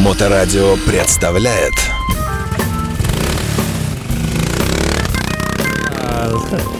Моторадио представляет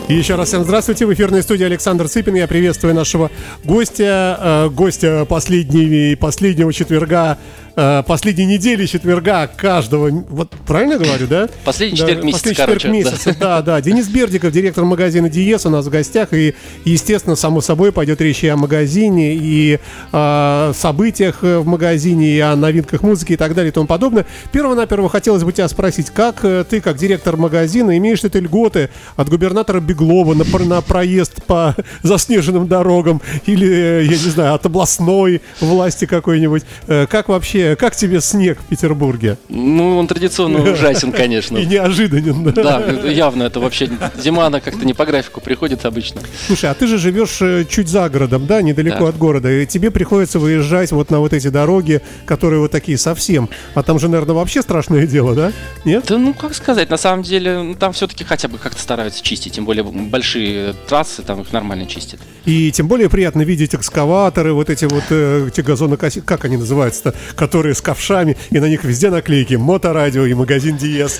И еще раз всем здравствуйте. В эфирной студии Александр Цыпин. Я приветствую нашего гостя, э, гостя последней, последнего четверга Э, последней недели четверга каждого, вот правильно говорю, да? Последний четверг да, месяца, последний четверг месяца, да. да, да. Денис Бердиков, директор магазина Диес у нас в гостях, и, естественно, само собой пойдет речь и о магазине, и о событиях в магазине, и о новинках музыки и так далее и тому подобное. Перво-наперво хотелось бы тебя спросить, как э, ты, как директор магазина, имеешь ли ты льготы от губернатора Беглова на, на проезд по заснеженным дорогам, или, э, я не знаю, от областной власти какой-нибудь? Как вообще как тебе снег в Петербурге? Ну, он традиционно ужасен, конечно. И неожиданен, да? Да, явно это вообще... Зима, она как-то не по графику приходит обычно. Слушай, а ты же живешь э, чуть за городом, да, недалеко от города, и тебе приходится выезжать вот на вот эти дороги, которые вот такие совсем. А там же, наверное, вообще страшное дело, да? Нет? Да, ну, как сказать, на самом деле, ну, там все-таки хотя бы как-то стараются чистить, тем более большие трассы, там их нормально чистят. И тем более приятно видеть экскаваторы, вот эти вот, э, эти газонокосители, как они называются-то, которые с ковшами, и на них везде наклейки «Моторадио» и «Магазин Диез».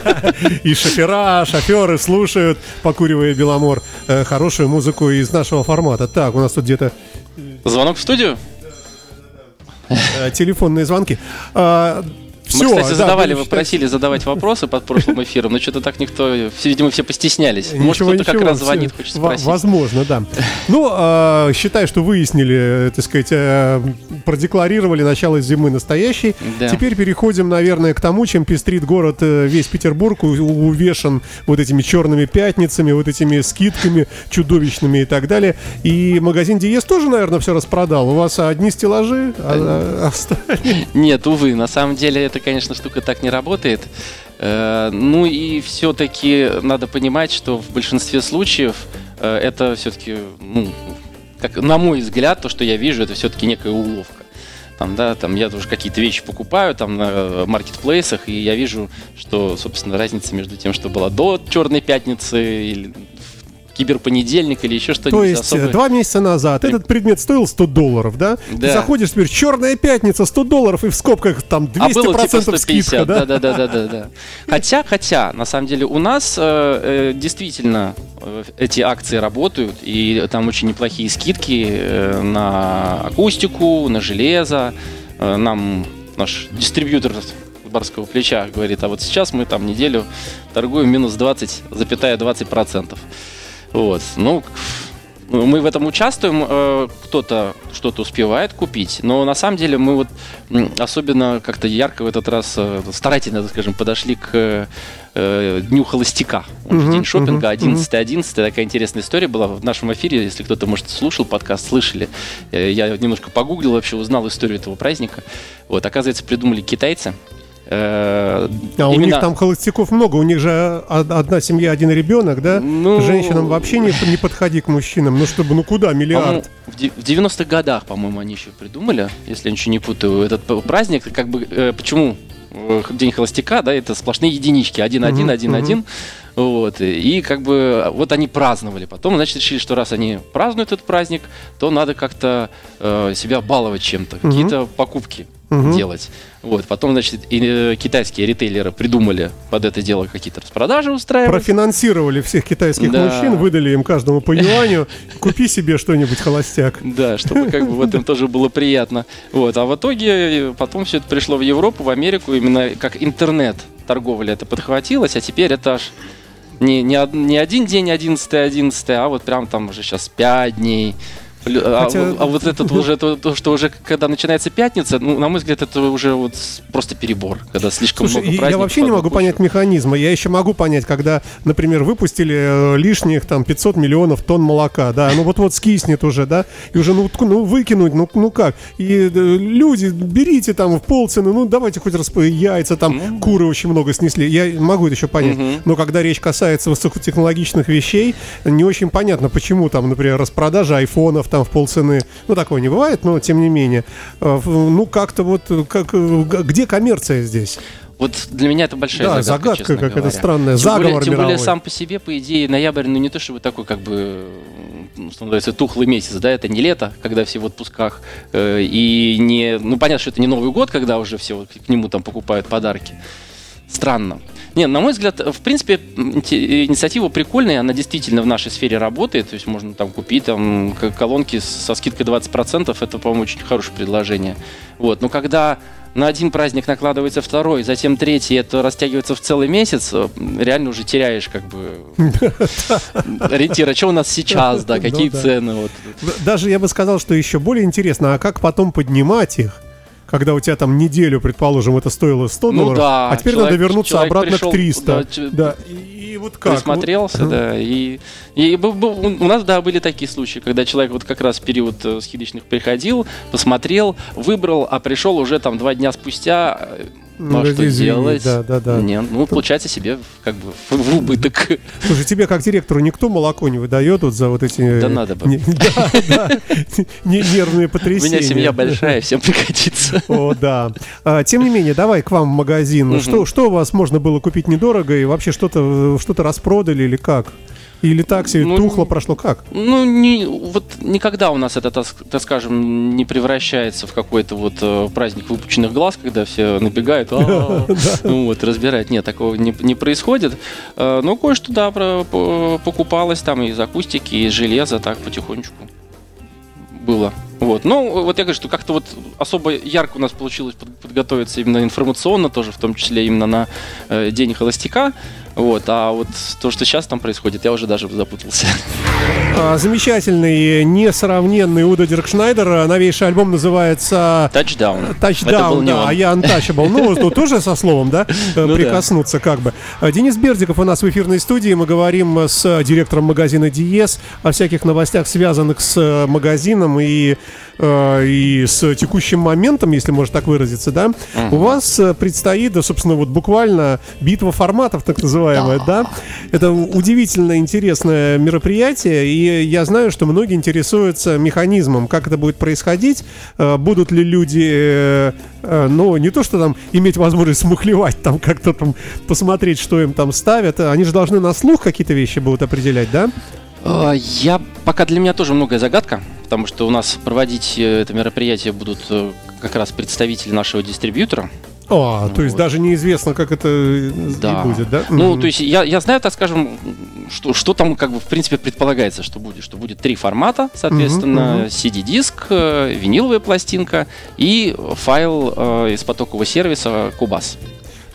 И шофера, шоферы слушают, покуривая Беломор, э, хорошую музыку из нашего формата. Так, у нас тут где-то... Звонок в студию? Э, телефонные звонки. А, все, Мы, кстати, да, задавали, вы просили задавать вопросы под прошлым эфиром, но что-то так никто, видимо, все постеснялись. Ничего, Может, кто-то как раз звонит, хочет спросить. Возможно, да. Ну, э, считай, что выяснили, так сказать, э, продекларировали начало зимы настоящей. Да. Теперь переходим, наверное, к тому, чем пестрит город э, весь Петербург, увешан вот этими черными пятницами, вот этими скидками чудовищными и так далее. И магазин Диес тоже, наверное, все распродал. У вас одни стеллажи, а, а остальные... Нет, увы, на самом деле это конечно, штука так не работает. Э, ну и все-таки надо понимать, что в большинстве случаев э, это все-таки, ну, как, на мой взгляд, то, что я вижу, это все-таки некая уловка. Там, да, там я тоже какие-то вещи покупаю там на маркетплейсах, и я вижу, что, собственно, разница между тем, что была до Черной пятницы или киберпонедельник или еще что-нибудь. То есть особое. два месяца назад этот предмет стоил 100 долларов, да? да. Ты заходишь теперь, черная пятница, 100 долларов, и в скобках там 200% а было, типа 150, скидка, да? Да, да, да, да, да. Хотя, хотя, на самом деле у нас э, э, действительно э, эти акции работают, и там очень неплохие скидки э, на акустику, на железо. Э, нам наш дистрибьютор барского плеча говорит, а вот сейчас мы там неделю торгуем минус 20, запятая 20 процентов. Вот. Ну, мы в этом участвуем, э, кто-то что-то успевает купить, но на самом деле мы вот особенно как-то ярко в этот раз э, старательно, скажем, подошли к э, Дню холостяка. Он uh-huh, день шопинга, 11 11 Такая интересная история была в нашем эфире. Если кто-то, может, слушал подкаст, слышали. Я немножко погуглил, вообще узнал историю этого праздника. Вот, оказывается, придумали китайцы. Э, а у них там холостяков много, у них же одна семья, один ребенок, да? Ну, Женщинам вообще не, не подходи к мужчинам, ну чтобы, ну куда, миллиард? В 90-х годах, по-моему, они еще придумали, если я ничего не путаю, этот праздник, как бы, э, почему э, День холостяка, да, это сплошные единички, один-один, один-один. Вот, и как бы вот они праздновали. Потом, значит, решили, что раз они празднуют этот праздник, то надо как-то э, себя баловать чем-то, угу. какие-то покупки угу. делать. Вот. Потом, значит, и, э, китайские ритейлеры придумали под это дело какие-то распродажи устраивать. Профинансировали всех китайских да. мужчин, выдали им каждому по юаню. Купи себе что-нибудь, холостяк. Да, чтобы как бы в этом тоже было приятно. Вот. А в итоге потом все это пришло в Европу, в Америку, именно как интернет торговля это подхватилось, а теперь это аж не, не, не один день 11 11 а вот прям там уже сейчас 5 дней. А, Хотя... а вот это уже то, то, что уже когда начинается пятница, ну, на мой взгляд, это уже вот просто перебор, когда слишком Слушай, много праздников. Я вообще не могу кучу. понять механизма. Я еще могу понять, когда, например, выпустили э, лишних там 500 миллионов тонн молока, да, ну вот-вот скиснет уже, да, и уже ну, ну выкинуть, ну, ну как? И э, люди, берите там в полцены, ну давайте хоть расп... яйца, там mm-hmm. куры очень много снесли. Я могу это еще понять. Mm-hmm. Но когда речь касается высокотехнологичных вещей, не очень понятно, почему там, например, распродажа айфонов, там в полцены. Ну, такого не бывает, но тем не менее. Э, ну, как-то вот, как, где коммерция здесь? Вот для меня это большая Да, загадка, загадка какая-то странная, Тем заговор более, тем более мировой. сам по себе, по идее, ноябрь, ну не то чтобы такой, как бы, называется, тухлый месяц, да, это не лето, когда все в отпусках, э, и не, ну понятно, что это не Новый год, когда уже все вот к нему там покупают подарки. Странно. Не, на мой взгляд, в принципе, инте- инициатива прикольная, она действительно в нашей сфере работает, то есть можно там купить там колонки со скидкой 20%, это, по-моему, очень хорошее предложение. Вот, но когда на один праздник накладывается второй, затем третий, это растягивается в целый месяц, э, реально уже теряешь как бы ориентир, а что у нас сейчас, да, Ну какие цены, вот. Даже я бы сказал, что еще более интересно, а как потом поднимать их? Когда у тебя там неделю, предположим, это стоило 100 Ну долларов, да, а теперь человек- надо вернуться обратно пришел, к 300. да, Да, и, и вот как? присмотрелся, Вот. да, и, и бу- у нас, да, были такие случаи, когда человек вот как раз в период э, скидочных приходил, посмотрел, выбрал, а пришел уже там два дня спустя, э, ну, а что делать? Да, да, да. Не, ну, получается себе как бы в, в убыток. Слушай, тебе как директору никто молоко не выдает вот за вот эти... э, Да надо бы. Да, да, не- нервные У потрясения. меня семья большая, всем пригодится. О, да. А, тем не менее, давай к вам в магазин. Что, у вас можно было купить недорого и вообще что-то что распродали или как? Или такси Ну, тухло прошло как? Ну, не, вот никогда у нас это, так, так скажем, не превращается в какой-то вот э, праздник выпученных глаз, когда все набегают, «А-а-а», ну вот, разбирать. Нет, такого не, происходит. Э, Но кое-что, да, покупалось там из акустики, из железа, так потихонечку было. Вот. Ну, вот я говорю, что как-то вот особо ярко у нас получилось под- подготовиться именно информационно тоже, в том числе именно на э, День холостяка. Вот. А вот то, что сейчас там происходит, я уже даже запутался. А, замечательный, несравненный Удо Диркшнайдер. А, Новейший альбом называется Touchdown. Это был Touchdown, не да, он. а я Untouchable. Ну, ну, тоже со словом, да, Ну да. прикоснуться как бы. А, Денис Бердиков у нас в эфирной студии. Мы говорим с директором магазина Диез о всяких новостях, связанных с э, магазином и, и с текущим моментом, если можно так выразиться, да. У вас предстоит, да, собственно, вот буквально битва форматов, так называемая, да. Это удивительно интересное мероприятие, и я знаю, что многие интересуются механизмом, как это будет происходить, э, будут ли люди, э, э, ну, не то, что там иметь возможность смухлевать, там как-то там посмотреть, что им там ставят, они же должны на слух какие-то вещи будут определять, да? А, Я пока для меня тоже многое загадка, потому что у нас проводить это мероприятие будут как раз представители нашего дистрибьютора. О, то есть Вот. даже неизвестно, как это э, Да. будет, да? Ну, Мгм. то есть я, я знаю, так скажем, что, что там как бы в принципе предполагается, что будет. Что будет три формата, соответственно, мгм. CD-диск, э, виниловая пластинка и файл э, из потокового сервиса Кубас.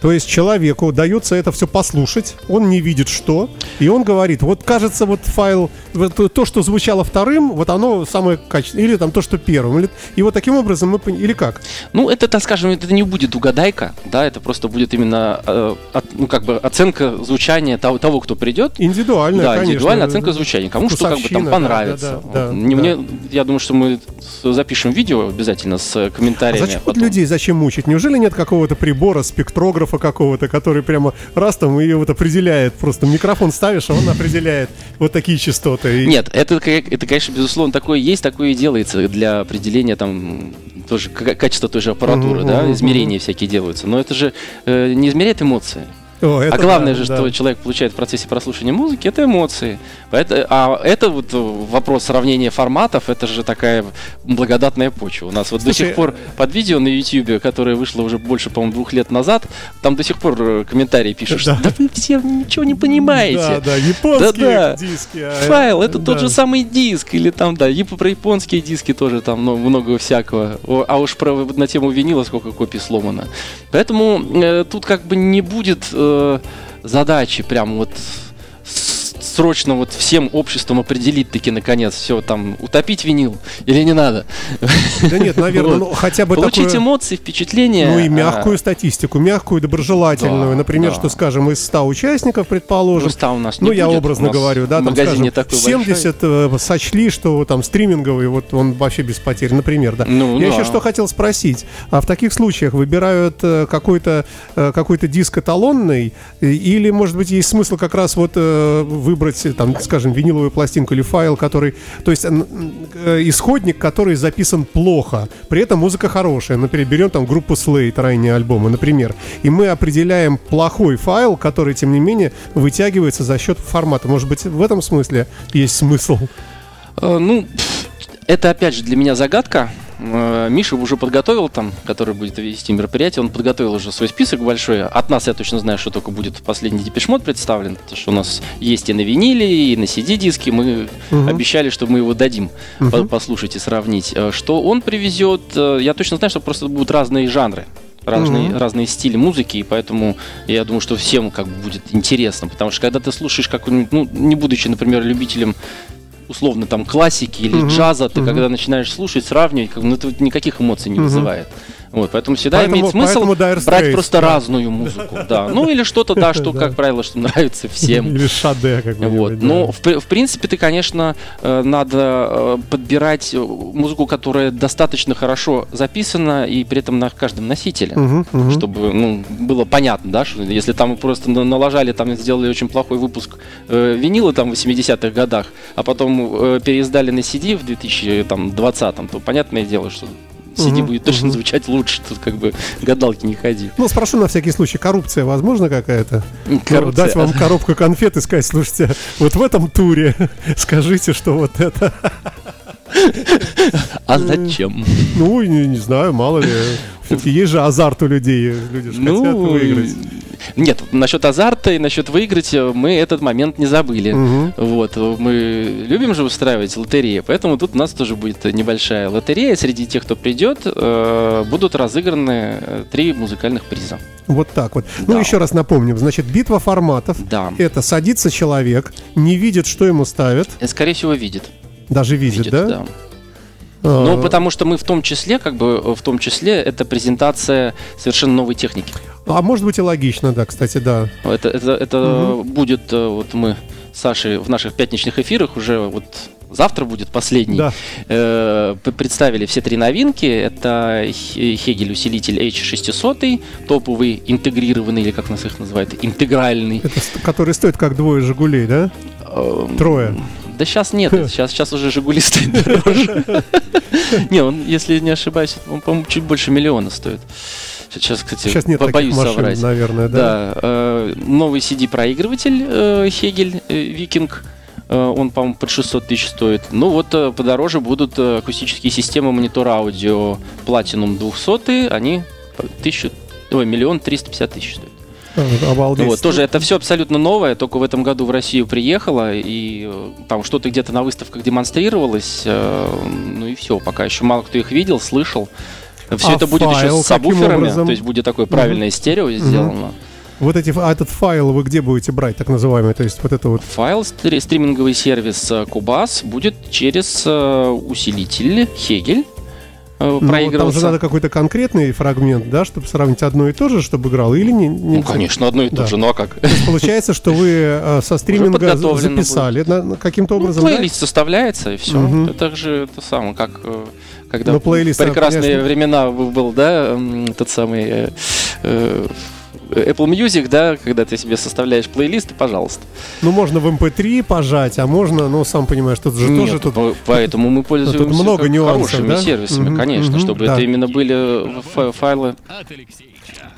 То есть человеку дается это все послушать, он не видит что, и он говорит, вот кажется, вот файл, вот то, то, что звучало вторым, вот оно самое качественное, или там то, что первым, или, и вот таким образом мы, пон- или как? Ну, это, так скажем, это не будет угадайка, да, это просто будет именно, э, от- ну, как бы оценка звучания того, того кто придет. Индивидуальная, да, конечно. индивидуальная оценка звучания. Кому что как бы там понравится. да, да, да, Не да. мне, я думаю, что мы запишем видео обязательно с А комментариями. зачем вот потом. людей зачем мучить? Неужели нет какого-то прибора, спектрографа какого-то, который прямо раз там и вот определяет, просто микрофон ставишь, а он определяет вот такие частоты. И- Нет, это, это, конечно, безусловно, такое есть, такое и делается для определения там тоже качества той же аппаратуры, Мгм, да, мгм, измерения всякие делаются. Но это же э, не измеряет эмоции. О, а главное да, же, да. что человек получает в процессе прослушивания музыки, это эмоции. Поэт- а это вот э, вопрос сравнения форматов, это же такая благодатная почва. У нас вот Слушай, до сих пор под видео на YouTube, которое вышло уже больше, по-моему, двух лет назад, там до сих пор э, комментарии пишут, что Да. да вы все ничего не понимаете. Да, да, японские Да-да. диски. а, Файл это да. тот же самый диск, или там, да, и про японские диски тоже там ну, много всякого. А уж про, на тему винила сколько копий сломано. Поэтому э, тут как бы не будет э, задачи прям вот срочно вот всем обществом определить таки наконец все там утопить винил или не надо. Да нет, наверное, ну хотя бы Получить такое... эмоции, впечатления. Ну и а, мягкую статистику, мягкую, доброжелательную. Да, Например, да. что, скажем, из 100 участников, предположим, ну, ста у нас не ну, я будет. образно говорю, да, там, скажем, не такой 70 э, сочли, что там стриминговый, вот он вообще без потерь, например, да. Ну, я да. еще что хотел спросить, а в таких случаях выбирают э, какой-то э, какой-то диск эталонный, или, может быть, есть смысл как раз вот выбрать выбрать, там, скажем, виниловую пластинку или файл, который, то есть э, исходник, который записан плохо, при этом музыка хорошая. Например, берем там группу Slate, ранние альбомы, например, и мы определяем плохой файл, который, тем не менее, вытягивается за счет формата. Может быть, в этом смысле есть смысл? Э, Ну, это опять же для меня загадка. Э, Миша уже подготовил там, который будет вести мероприятие, он подготовил уже свой список большой. От нас я точно знаю, что только будет последний депешмот представлен, потому что у нас есть и на виниле, и на CD-диске. Мы Мгм. обещали, что мы его дадим по- послушать и сравнить. Э, Что он привезет, э, я точно знаю, что просто будут разные жанры. Разные, Мгм. разные стили музыки, и поэтому я думаю, что всем как бы будет интересно. Потому что когда ты слушаешь какую-нибудь, ну, не будучи, например, любителем условно там классики или Мгм, джаза, ты мгм. когда начинаешь слушать, сравнивать, как, ну, это никаких эмоций не Мгм. вызывает. Вот, поэтому всегда Поэтому- имеет смысл брать Straits, просто да. разную музыку, да. Ну или что-то, да, что, как правило, что нравится всем. Или Шаде, как Вот. Но в, при- в принципе ты, конечно, э, надо э, подбирать э, музыку, которая достаточно хорошо записана и при этом на каждом носителе. Чтобы ну, было понятно, да, что если там просто на- налажали, там сделали очень плохой выпуск винила там в 80-х годах, а потом переиздали на CD в 2020, то понятное дело, что CD Мгм, будет точно мгм. звучать лучше, тут как бы гадалки не ходи. Ну, спрошу на всякий случай, коррупция возможна какая-то? Ну, Коррупция. Дать вам коробку конфет и сказать, слушайте, вот в этом туре скажите, что вот это. А зачем? Ну, не, не знаю, мало ли. Все-таки есть же азарт у людей. Люди же хотят выиграть. Нет, насчет азарта и насчет выиграть э, мы этот момент не забыли. Мгм. Вот, э, мы любим же устраивать лотереи, поэтому тут у нас тоже будет небольшая лотерея. Среди тех, кто придет, э, будут разыграны три музыкальных приза. Вот так вот. Ну, Да. еще раз напомним. Значит, битва форматов. Да. Это садится человек, не видит, что ему ставят. Скорее всего, видит. Даже видит, Видит, да? да. А, Ну, потому что мы в том числе, как бы, э, в том числе, это презентация совершенно новой техники. А может быть и логично, да, кстати, да. Это, это, это Мгм. будет, э, вот мы с Сашей в наших пятничных эфирах уже вот завтра будет последний. Да. Э, представили все три новинки. Это Хе- Хегель усилитель H600, топовый, интегрированный, или как нас их называют, интегральный. Это который стоит как двое Жигулей, да? Эм, Трое. Да сейчас нет, сейчас, сейчас уже Жигули стоит дороже. Не, он, если не ошибаюсь, он, по-моему, чуть больше миллиона стоит. Сейчас, кстати, Сейчас нет боюсь машин, соврать. наверное, да? Да, э, новый CD-проигрыватель э, Хегель э, Викинг. Э, он, по-моему, под 600 тысяч стоит. Ну вот э, подороже будут э, акустические системы монитора аудио Platinum 200. Они по 1000, ой, миллион триста пятьдесят тысяч стоят. Обалдеть. Вот, тоже это все абсолютно новое, только в этом году в Россию приехало, и э, там что-то где-то на выставках демонстрировалось, э, ну и все, пока еще мало кто их видел, слышал. Все А это будет еще файл с каким сабвуферами, образом? то есть будет такое правильное стерео сделано. Вот эти, а этот файл вы где будете брать, так называемый? То есть вот это вот... Файл, стри- стриминговый сервис э, Cubase будет через усилитель Хегель э, Ну, там проигрываться. же надо какой-то конкретный фрагмент, да, чтобы сравнить одно и то же, чтобы играл, или не? не Ну, конечно, одно и то Да. же, ну а как? То есть получается, что вы э, со стриминга записали каким-то Ну, образом, да? плейлист составляется, и все. Мгм. Это же это самое, как э, когда Ну, в прекрасные конечно. времена был, да, тот самый э, э, Apple Music, да, когда ты себе составляешь плейлист, пожалуйста. Ну, можно в MP3 пожать, а можно, ну, сам понимаешь, тут же Нет, тоже тут... по- поэтому мы пользуемся много как нюансов, хорошими да? сервисами, Мгм, конечно, мгм, чтобы да. это именно были фа- файлы.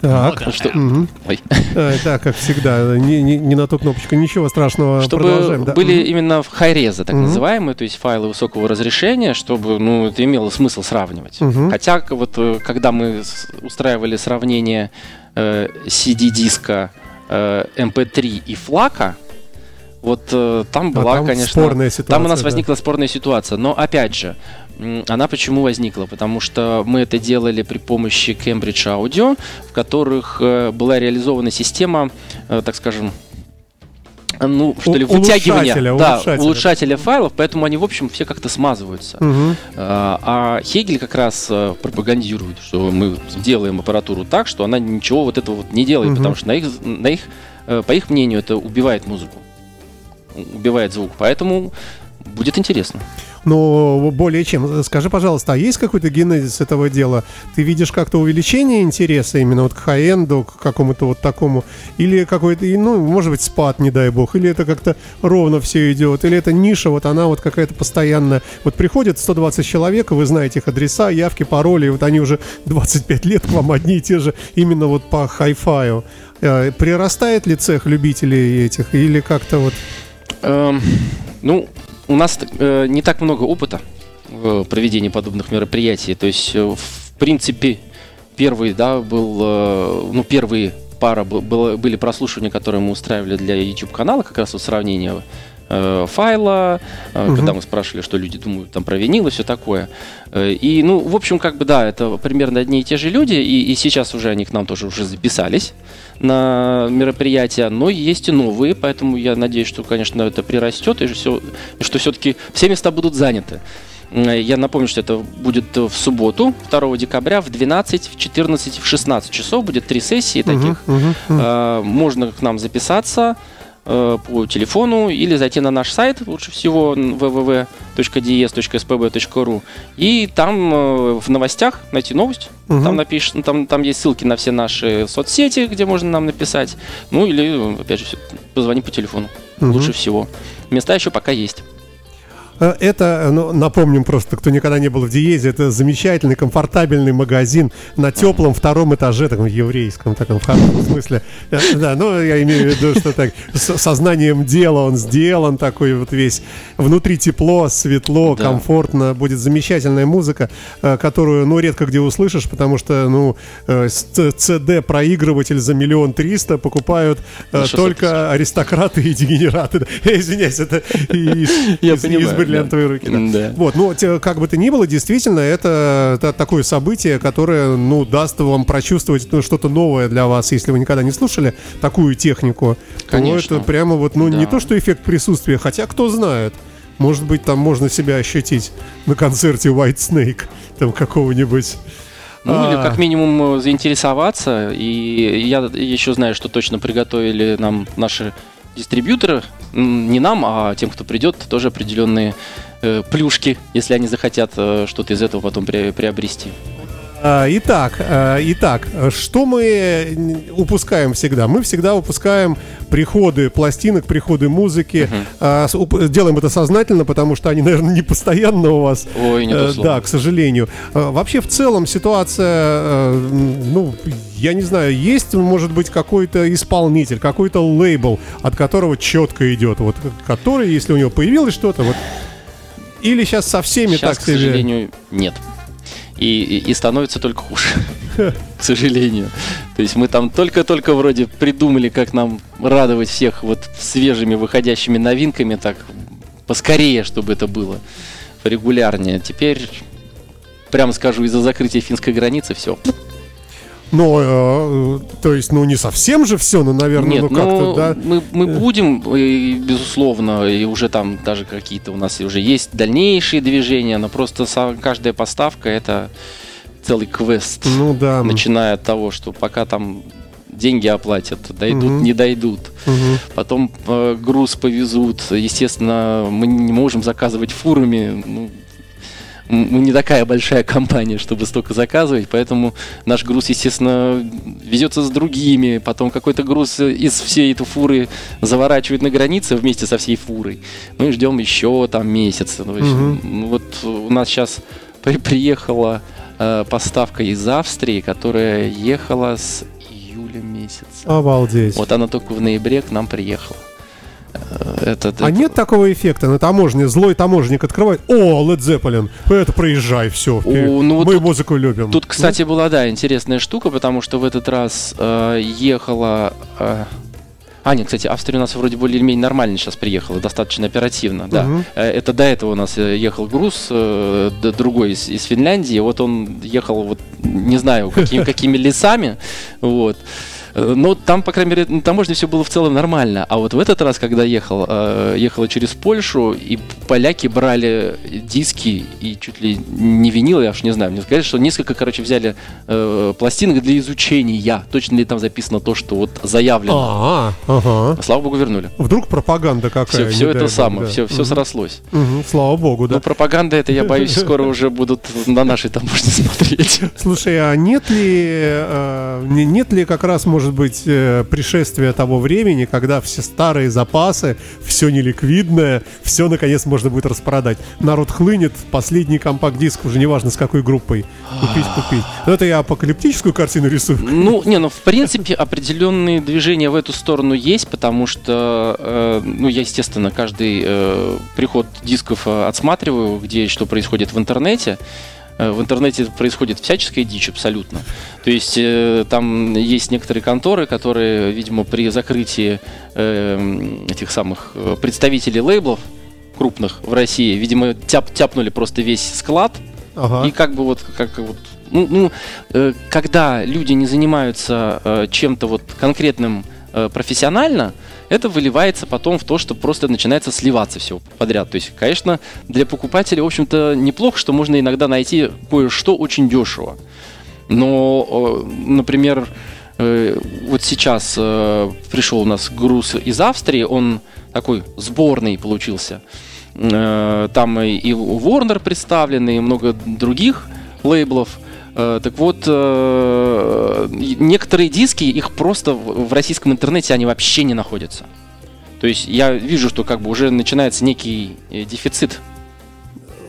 Так, Что, мгм. Ой. Э, да, как всегда, не, не- не на ту кнопочку, ничего страшного, чтобы продолжаем. да. были Мгм. именно в хайрезы, так Мгм. называемые, то есть файлы высокого разрешения, чтобы ну, это имело смысл сравнивать. Мгм. Хотя, вот э, когда мы устраивали сравнение э, CD-диска, э, MP3 и флака, вот э, там А была, там конечно, спорная ситуация. там у нас да. возникла спорная ситуация. Но опять же, она почему возникла? Потому что мы это делали при помощи Cambridge Audio, в которых э, была реализована система, э, так скажем, ну, что ли, вытягивания, улучшателя, да, улучшателя. улучшателя файлов, поэтому они, в общем, все как-то смазываются. Мгм. А а Хегель как раз э, пропагандирует, что мы делаем аппаратуру так, что она ничего вот этого вот не делает, Мгм. потому что на их, на их, э, по их мнению, это убивает музыку, убивает звук. Поэтому будет интересно. Ну, более чем. Скажи, пожалуйста, а есть какой-то генезис этого дела? Ты видишь как-то увеличение интереса именно вот к хай-энду, к какому-то вот такому? Или какой-то, ну, может быть, спад, не дай бог? Или это как-то ровно все идет? Или это ниша, вот она вот какая-то постоянная? Вот приходит 120 человек, вы знаете их адреса, явки, пароли, и вот они уже 25 лет к вам одни и те же именно вот по хай-фаю. Э, прирастает ли цех любителей этих или как-то вот... Эм, ну, у нас э, не так много опыта в проведении подобных мероприятий. То есть, э, в принципе, первый, да, был, э, ну, первые пара было, были прослушивания, которые мы устраивали для YouTube канала, как раз вот сравнение э, файла, э, угу. когда мы спрашивали, что люди думают там про винил и все такое. Э, и, ну, в общем, как бы, да, это примерно одни и те же люди, и, и сейчас уже они к нам тоже уже записались на мероприятия, но есть и новые, поэтому я надеюсь, что, конечно, это прирастет, и, все, что все-таки все места будут заняты. Я напомню, что это будет в субботу, 2 декабря в 12, в 14, в 16 часов. Будет три сессии таких. Uh-huh, uh-huh, uh-huh. Можно к нам записаться по телефону или зайти на наш сайт, лучше всего www.ds.spb.ru и там э, в новостях найти новость, угу. там напишешь, там, там есть ссылки на все наши соцсети, где можно нам написать, ну или, опять же, позвони по телефону, угу. лучше всего. Места еще пока есть. Э, это, ну, напомним просто, кто никогда не был в Диезе, это замечательный, комфортабельный магазин на теплом втором этаже, таком еврейском, таком в хорошем смысле. Э, да, ну, я имею в виду, что так, с сознанием дела он сделан такой вот весь. Внутри тепло, светло, да. комфортно. Будет замечательная музыка, э, которую, ну, редко где услышишь, потому что, ну, CD-проигрыватель за миллион триста покупают только аристократы и дегенераты. Извиняюсь, это из, я из, понимаю бриллиантовые руки. Да. да. Вот, ну, как бы то ни было, действительно, это, это такое событие, которое, ну, даст вам прочувствовать ну, что-то новое для вас, если вы никогда не слушали такую технику. Конечно. То это прямо вот, ну, да. не то, что эффект присутствия, хотя кто знает. Может быть, там можно себя ощутить на концерте White Snake, там какого-нибудь. Ну, а... или как минимум заинтересоваться. И я еще знаю, что точно приготовили нам наши дистрибьюторы, не нам, а тем, кто придет, тоже определенные э, плюшки, если они захотят э, что-то из этого потом при, приобрести. А, итак, а, итак, что мы упускаем всегда? Мы всегда упускаем приходы пластинок, приходы музыки. Uh-huh. Делаем это сознательно, потому что они, наверное, не постоянно у вас. Ой, не то Да, к сожалению. Вообще, в целом, ситуация, ну, я не знаю, есть, может быть, какой-то исполнитель, какой-то лейбл, от которого четко идет, вот, который, если у него появилось что-то, вот, или сейчас со всеми сейчас, так к сожалению, нет и, и, становится только хуже, к сожалению. То есть мы там только-только вроде придумали, как нам радовать всех вот свежими выходящими новинками, так поскорее, чтобы это было регулярнее. Теперь, прямо скажу, из-за закрытия финской границы все. Но, э, то есть, ну, не совсем же все, но, наверное, Нет, ну как-то, ну, да. Мы, мы будем, и, безусловно, и уже там даже какие-то у нас уже есть дальнейшие движения, но просто каждая поставка это целый квест. Ну да. Начиная от того, что пока там деньги оплатят, дойдут, угу. не дойдут. Угу. Потом э, груз повезут. Естественно, мы не можем заказывать фурами. Ну, мы не такая большая компания, чтобы столько заказывать, поэтому наш груз, естественно, везется с другими, потом какой-то груз из всей этой фуры заворачивает на границе вместе со всей фурой. Мы ждем еще там месяц. Ну, угу. Вот у нас сейчас при приехала э, поставка из Австрии, которая ехала с июля месяца. Обалдеть. Вот она только в ноябре к нам приехала. Э, это, а это... нет такого эффекта на таможне? Злой таможенник открывает. О, Led Zeppelin. Это проезжай, все. О, ну, Мы тут, музыку любим. Тут, кстати, ну? была, да, интересная штука, потому что в этот раз э, ехала... Э, а, нет, кстати, Австрия у нас вроде более-менее нормально сейчас приехала, достаточно оперативно, да. Угу. Это до этого у нас э, ехал груз другой из, из Финляндии, вот он ехал, вот не знаю, какими, какими лесами, вот. Э, Но там, по крайней мере, на таможне все было в целом нормально. А вот в этот раз, когда ехал, э, ехала через Польшу, и поляки брали диски и чуть ли не винил, я уж не знаю. Мне сказали, что несколько, короче, взяли э, пластинок для изучения. Точно ли там записано то, что вот заявлено. А, ага. Слава богу, вернули. Вдруг пропаганда какая Все, все это самое, да. все, все Мгм. срослось. Мгм, Слава богу, да. пропаганда это, я боюсь, скоро уже будут на нашей таможне смотреть. Слушай, а нет ли, э, не- нет ли как раз, может быть, э, пришествия того времени, когда все старые запасы, все неликвидное, все наконец можно будет распродать? Народ хлынет, последний компакт-диск, уже неважно с какой группой, купить, купить. Но это я апокалиптическую картину рисую. Ну, не, ну, в принципе, определенные движения в эту сторону есть, потому что, э, ну, я, естественно, каждый э, приход дисков э, отсматриваю, где что происходит в интернете. Э, В интернете происходит всяческая дичь абсолютно. То есть э, там есть некоторые конторы, которые, видимо, при закрытии э, этих самых представителей лейблов крупных в России, видимо, тяп, тяпнули просто весь склад, Ага. и как бы вот, как вот, ну, ну, э, когда люди не занимаются э, чем-то вот конкретным э, профессионально, это выливается потом в то, что просто начинается сливаться все подряд. То есть, конечно, для покупателя, в общем-то, неплохо, что можно иногда найти кое-что очень дешево. Но, э, например, э, вот сейчас э, пришел у нас груз из Австрии, он такой сборный получился. Там и Warner представлены, и много других лейблов. Э, Так вот, э, некоторые диски, их просто в российском интернете они вообще не находятся. То есть я вижу, что как бы уже начинается некий э, дефицит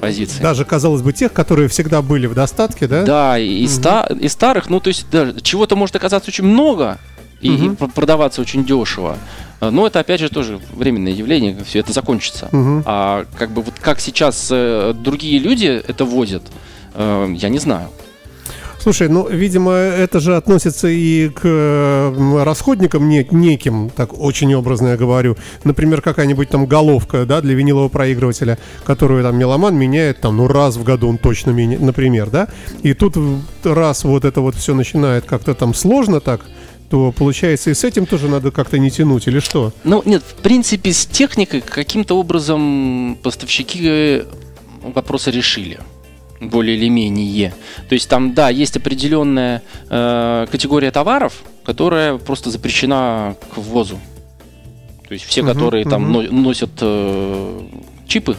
позиций. Даже, казалось бы, тех, которые всегда были в достатке, да? Да, и, и ста- и старых, ну то есть да, чего-то может оказаться очень много и, пр- продаваться очень дешево. Но это опять же тоже временное явление, все это закончится. Мгм. А как бы вот как сейчас другие люди это возят, я не знаю. Слушай, ну, видимо, это же относится и к расходникам не- неким, так очень образно я говорю. Например, какая-нибудь там головка, да, для винилового проигрывателя, которую там меломан меняет там, ну, раз в году он точно меняет, например, да. И тут раз вот это вот все начинает как-то там сложно так, то получается и с этим тоже надо как-то не тянуть, или что? Ну, нет, в принципе, с техникой каким-то образом поставщики э, вопросы решили. Более или менее. То есть там, да, есть определенная э, категория товаров, которая просто запрещена к ввозу. То есть все, Мгм, которые там мгм. но- носят э, чипы,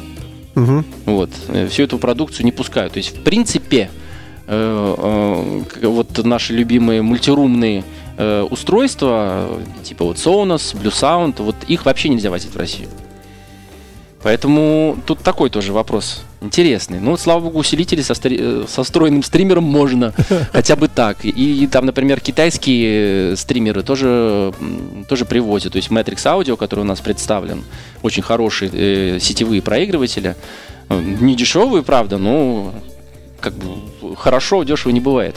Мгм. вот, э, всю эту продукцию не пускают. То есть, в принципе, э, э, вот наши любимые мультирумные э, устройства, типа вот Sonos, Blue Sound, вот их вообще нельзя возить в Россию. Поэтому тут такой тоже вопрос интересный. Ну, вот, слава богу, усилители со, стри- э, со встроенным стримером можно, хотя бы так. И, и там, например, китайские э, стримеры тоже, тоже привозят. То есть Matrix Audio, который у нас представлен, очень хорошие э, сетевые проигрыватели. Не дешевые, правда, но как бы хорошо, дешево не бывает.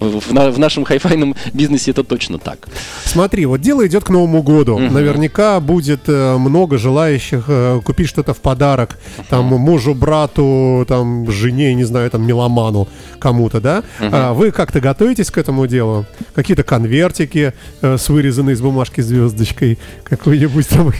В, на- в нашем хайфайном бизнесе это точно так. Смотри, вот дело идет к Новому году. Мгм. Наверняка будет э, много желающих э, купить что-то в подарок. Там мужу, брату, там жене, не знаю, там меломану кому-то, да? А вы как-то готовитесь к этому делу? Какие-то конвертики э, с вырезанной из бумажки звездочкой, какой-нибудь там.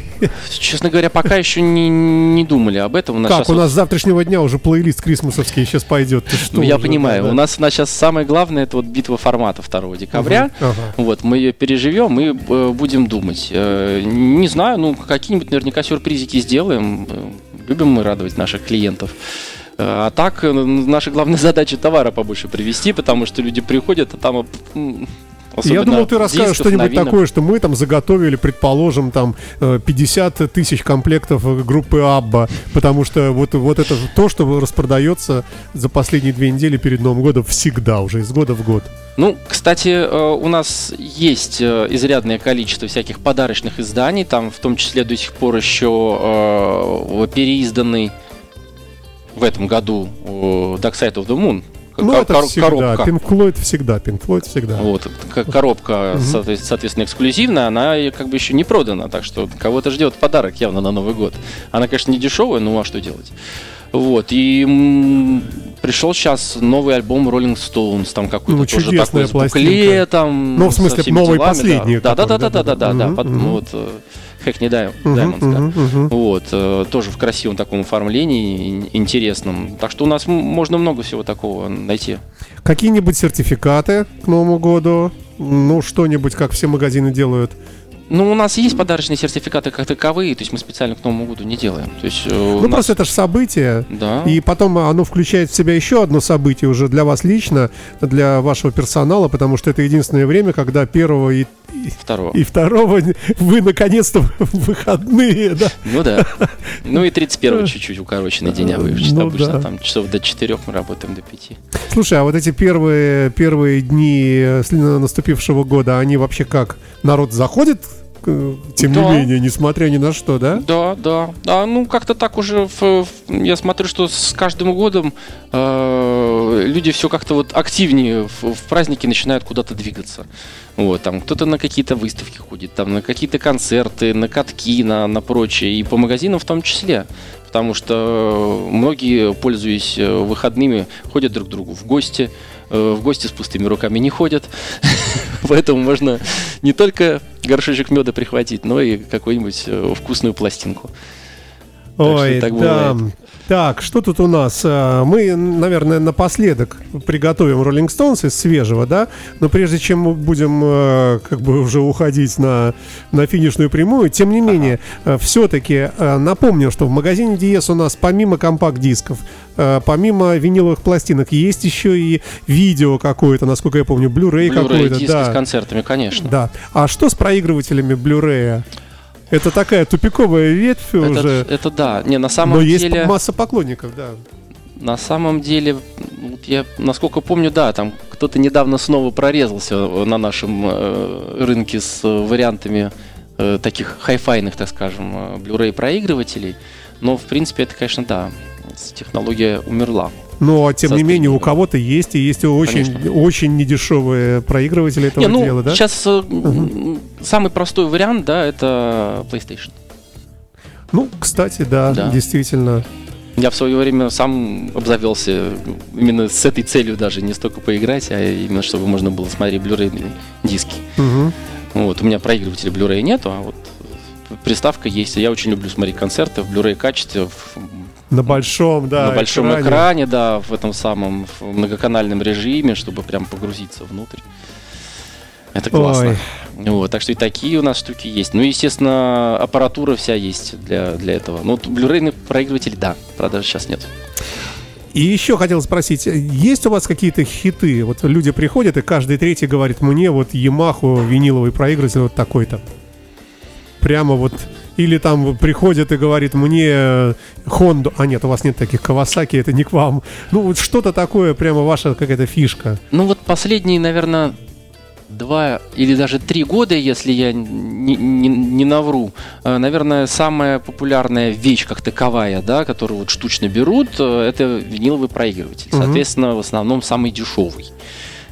Честно говоря, пока еще не, не думали об этом. У нас Как у вот- нас с завтрашнего дня уже плейлист крисмусовский сейчас пойдет. Что Ну, я уже, понимаю. да. У нас, у нас сейчас самое главное это вот битва формата 2 декабря. Ага. Вот, мы ее переживем и э, будем думать. Э, не знаю, ну, какие-нибудь наверняка сюрпризики сделаем. Э, Любим мы радовать наших клиентов. Э, А так, э, наша главная задача товара побольше привести, потому что люди приходят, а там... м, Я особенно думал, ты расскажешь что-нибудь новинок. такое, что мы там заготовили, предположим, там э, 50 тысяч комплектов э, группы Абба, потому что вот, вот это то, что распродается за последние две недели перед Новым годом всегда уже, из года в год. Ну, кстати, э, у нас есть э, изрядное количество всяких подарочных изданий, там в том числе до сих пор еще э, переизданный в этом году э, Dark Side of the Moon. Ну, Кор- это кор- всегда. коробка. Pink Floyd всегда, Pink Floyd всегда. Вот, коробка, соответ- соответственно, эксклюзивная, она как бы еще не продана, так что кого-то ждет подарок явно на Новый год. Она, конечно, не дешевая, ну а что делать? Вот, и м, пришел сейчас новый альбом Rolling Stones, там какой-то Ну, тоже такой с буклетом. Ну, в смысле, новый делами, последний, Да, да, да, который, да, да, да, да, Мгм, под- мгм. вот э, Hackney Дай- Мгм, Diamonds, да. мгм, мгм. Вот, э, тоже в красивом таком оформлении, ин- интересном. Так что у нас можно много всего такого найти. Какие-нибудь сертификаты к Новому году? Ну, что-нибудь, как все магазины делают. Ну, у нас есть подарочные сертификаты как таковые, то есть мы специально к Новому году не делаем. То есть, э, Ну, нас- просто это же событие. Да. И потом оно включает в себя еще одно событие уже для вас лично, для вашего персонала, потому что это единственное время, когда первого и, и- Второго. и второго вы наконец-то в выходные, да. Ну да. Ну и 31 чуть-чуть укороченный день, а вы Ну обычно да. там часов до 4 мы работаем до 5. Слушай, а вот эти первые, первые дни э, наступившего года, они вообще как? Народ заходит, тем Да. не менее, несмотря ни на что, да? Да, да. А, ну, как-то так уже, в- в- я смотрю, что с каждым годом э, люди все как-то вот активнее в, в праздники начинают куда-то двигаться. Вот, там кто-то на какие-то выставки ходит, там на какие-то концерты, на катки, на, на прочее, и по магазинам в том числе. Потому что многие, пользуясь э, выходными, ходят друг к другу в гости, э, в гости с пустыми руками не ходят. Поэтому можно не только горшочек меда прихватить, но и какую-нибудь э, вкусную пластинку. Так что Ой, так да. бывает. Так, что тут у нас? А, Мы, наверное, напоследок приготовим Rolling Stones из свежего, да? Но прежде чем мы будем э, как бы уже уходить на, на финишную прямую, тем не менее, все-таки напомню, что в магазине DS у нас помимо компакт-дисков, э, помимо виниловых пластинок, есть еще и видео какое-то, насколько я помню, Blu-ray, Blu-ray какой-то. да. с концертами, конечно. Да. А что с проигрывателями Blu-ray? Это такая тупиковая ветвь Это, уже. это да. Не, на самом Но есть деле, масса поклонников, да. на самом деле, вот я, насколько помню, да, там кто-то недавно снова прорезался на нашем э, рынке с э, вариантами э, таких хай-файных, так скажем, э, Blu-ray проигрывателей. Но, в принципе, это, конечно, да, технология умерла. Но, тем Со не менее, у кого-то есть, и есть очень, Конечно. очень недешевые проигрыватели этого Не, ну, дела, да? сейчас э, м, самый простой вариант, да, это PlayStation. Ну, кстати, да, Да. действительно. Я в свое время сам обзавелся именно с этой целью даже, не столько поиграть, а именно чтобы можно было смотреть Blu-ray диски. Мгм. Вот, у меня проигрывателя Blu-ray нету, а вот приставка есть. Я очень люблю смотреть концерты в Blu-ray качестве, в- На большом, да, на большом экране. экране, да, в этом самом в многоканальном режиме, чтобы прям погрузиться внутрь. Это классно. Ой. Вот, так что и такие у нас штуки есть. Ну, естественно, аппаратура вся есть для, для этого. Ну, Blu-ray проигрыватель, да, правда, сейчас нет. И еще хотел спросить, есть у вас какие-то хиты? Вот люди приходят, и каждый третий говорит, мне вот Yamaha виниловый проигрыватель вот такой-то. Прямо вот... Или там приходит и говорит, мне Honda... А нет, у вас нет таких Kawasaki, это не к вам. Ну, вот что-то такое, прямо ваша какая-то фишка. Ну вот последние, наверное, два или даже три года, если я не, не- не навру, э, наверное, самая популярная вещь как таковая, да, которую вот штучно берут, э, это виниловый проигрыватель. Соответственно, в основном самый дешевый.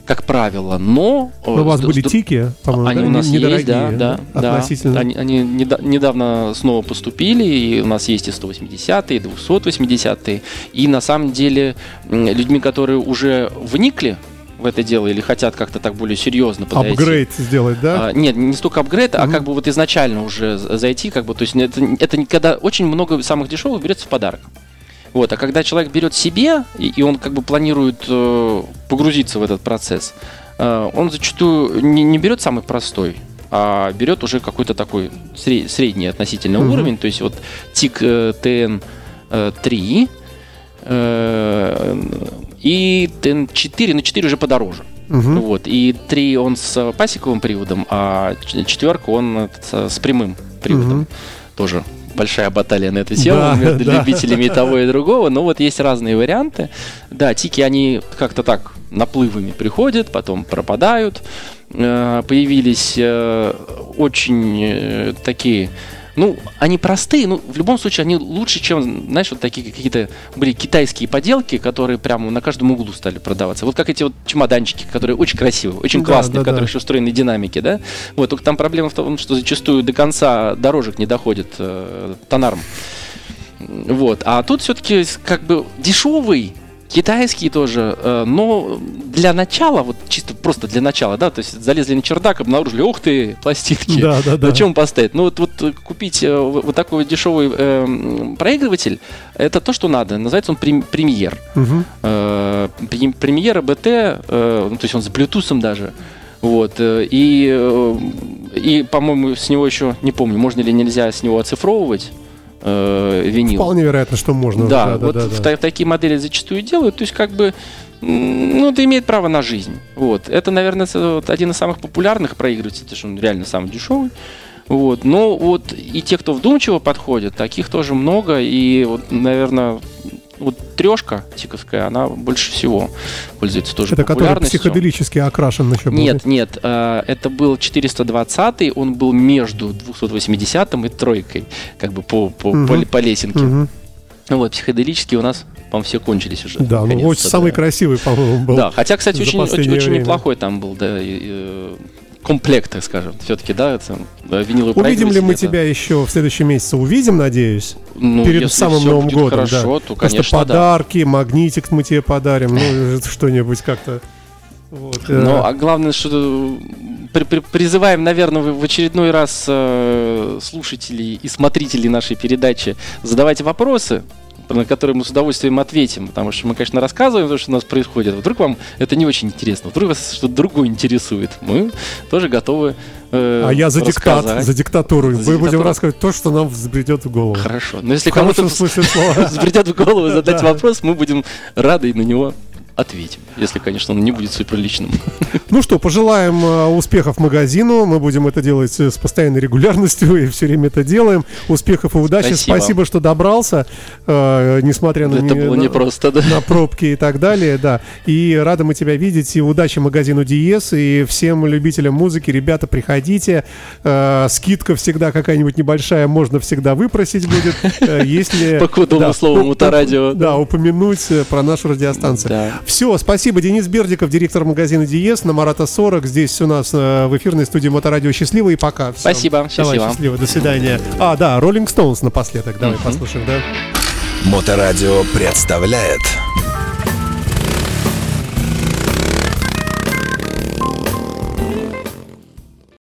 Как правило, но... э, Ну, у вас были тики, по-моему, Они да? у нас Не- есть, да, недорогие, да, да. Относительно. Они, они недо- недавно снова поступили, и у нас есть и 180-е, и 280-е. И на самом деле людьми, которые уже вникли в это дело или хотят как-то так более серьезно подойти. Апгрейд сделать, да? А, нет, не столько апгрейд, а Мгм. как бы вот изначально уже зайти, как бы, то есть это, это когда очень много самых дешевых берется в подарок. Вот, а когда человек берет себе, и, и он как бы планирует э, погрузиться в этот процесс, э, он зачастую не, не берет самый простой, а берет уже какой-то такой сре- средний относительно Мгм. уровень, то есть вот ТИК э, ТН-3 э, и ТН-4, но 4 уже подороже. Мгм. Вот. И 3 он с пасековым приводом, а четверка он этот, с прямым приводом. Мгм. Тоже большая баталия на эту тему Да, между да. любителями и того, и другого. Но вот есть разные варианты. Да, тики, они как-то так наплывами приходят, потом пропадают. Э, Появились э, очень э, такие ну, они простые, но в любом случае они лучше, чем, знаешь, вот такие какие-то были китайские поделки, которые прямо на каждом углу стали продаваться. Вот как эти вот чемоданчики, которые очень красивые, очень Да, классные, да, в которых да. еще устроены динамики, да? Вот, только там проблема в том, что зачастую до конца дорожек не доходит э, тонарм. Вот. А тут все-таки как бы дешевый, китайский тоже, э, но для начала, вот чисто просто для начала, да, то есть залезли на чердак, обнаружили, ух ты, пластинки, Да, да, да. на чем поставить? Ну вот, вот купить э, вот такой вот дешевый э, проигрыватель, это то, что надо, называется он прем- премьер. Мгм. Э, прем- премьера БТ, э, ну, то есть он с Bluetooth даже. Вот, э, и, и, по-моему, с него еще, не помню, можно или нельзя с него оцифровывать э, винил. Вполне вероятно, что можно. Да, да, вот да, в да. та- такие модели зачастую делают, то есть как бы, ну, это имеет право на жизнь. Вот, это, наверное, один из самых популярных проигрывателей, потому что он реально самый дешевый. Вот, но вот и те, кто вдумчиво подходит, таких тоже много, и вот, наверное, трешка тиковская, она больше всего пользуется тоже Это который популярностью. психоделически окрашен еще был. Нет, нет, э, это был 420 он был между 280 и тройкой, как бы по, по, Мгм. по, по лесенке. Мгм. Ну вот, психоделические у нас, по-моему, все кончились уже. Да, ну очень самый да. красивый, по-моему, был. Да, хотя, кстати, очень, очень, очень неплохой там был, да, и, э, комплект, так скажем. Все-таки, да, это э, виниловый Увидим ли мы это, тебя еще в следующем месяце? Увидим, надеюсь. ну, перед самым Новым будет годом, хорошо, да. то, Просто конечно, да. подарки, магнитик мы тебе подарим, ну, что-нибудь как-то. Вот, э, Ну, а главное, что э, при- при- призываем, наверное, в в очередной раз э, слушателей и смотрителей нашей передачи задавать вопросы, на которые мы с удовольствием ответим, потому что мы, конечно, рассказываем то, что у нас происходит. Вдруг вам это не очень интересно, вдруг вас что-то другое интересует. Мы тоже готовы э, А я за диктат, за диктатуру. За Мы будем рассказывать то, что нам взбредет в голову. Хорошо. Но если кому-то взбредет в голову задать Да. вопрос, мы будем рады на него ответим. Если, конечно, он не будет суперличным. Ну что, пожелаем э, успехов магазину. Мы будем это делать с постоянной регулярностью и все время это делаем. Успехов и удачи. Спасибо. что добрался, э, несмотря на, Это не- было на- непросто, да. на пробки и так далее, да. И рады мы тебя видеть. И удачи магазину Диес. И всем любителям музыки, ребята, приходите. Э, скидка всегда какая-нибудь небольшая, можно всегда выпросить будет. Если... По кодовому слову уп- Моторадио. Да, упомянуть про нашу радиостанцию. Да. Все, спасибо. Денис Бердиков, директор магазина Диес на Марата 40. Здесь у нас э, в эфирной студии Моторадио. Счастливо и пока. Всё. Спасибо, Давай, счастливо. счастливо. До свидания. А, да, Роллинг Стоунс напоследок. Давай Мгм. послушаем, да? Моторадио представляет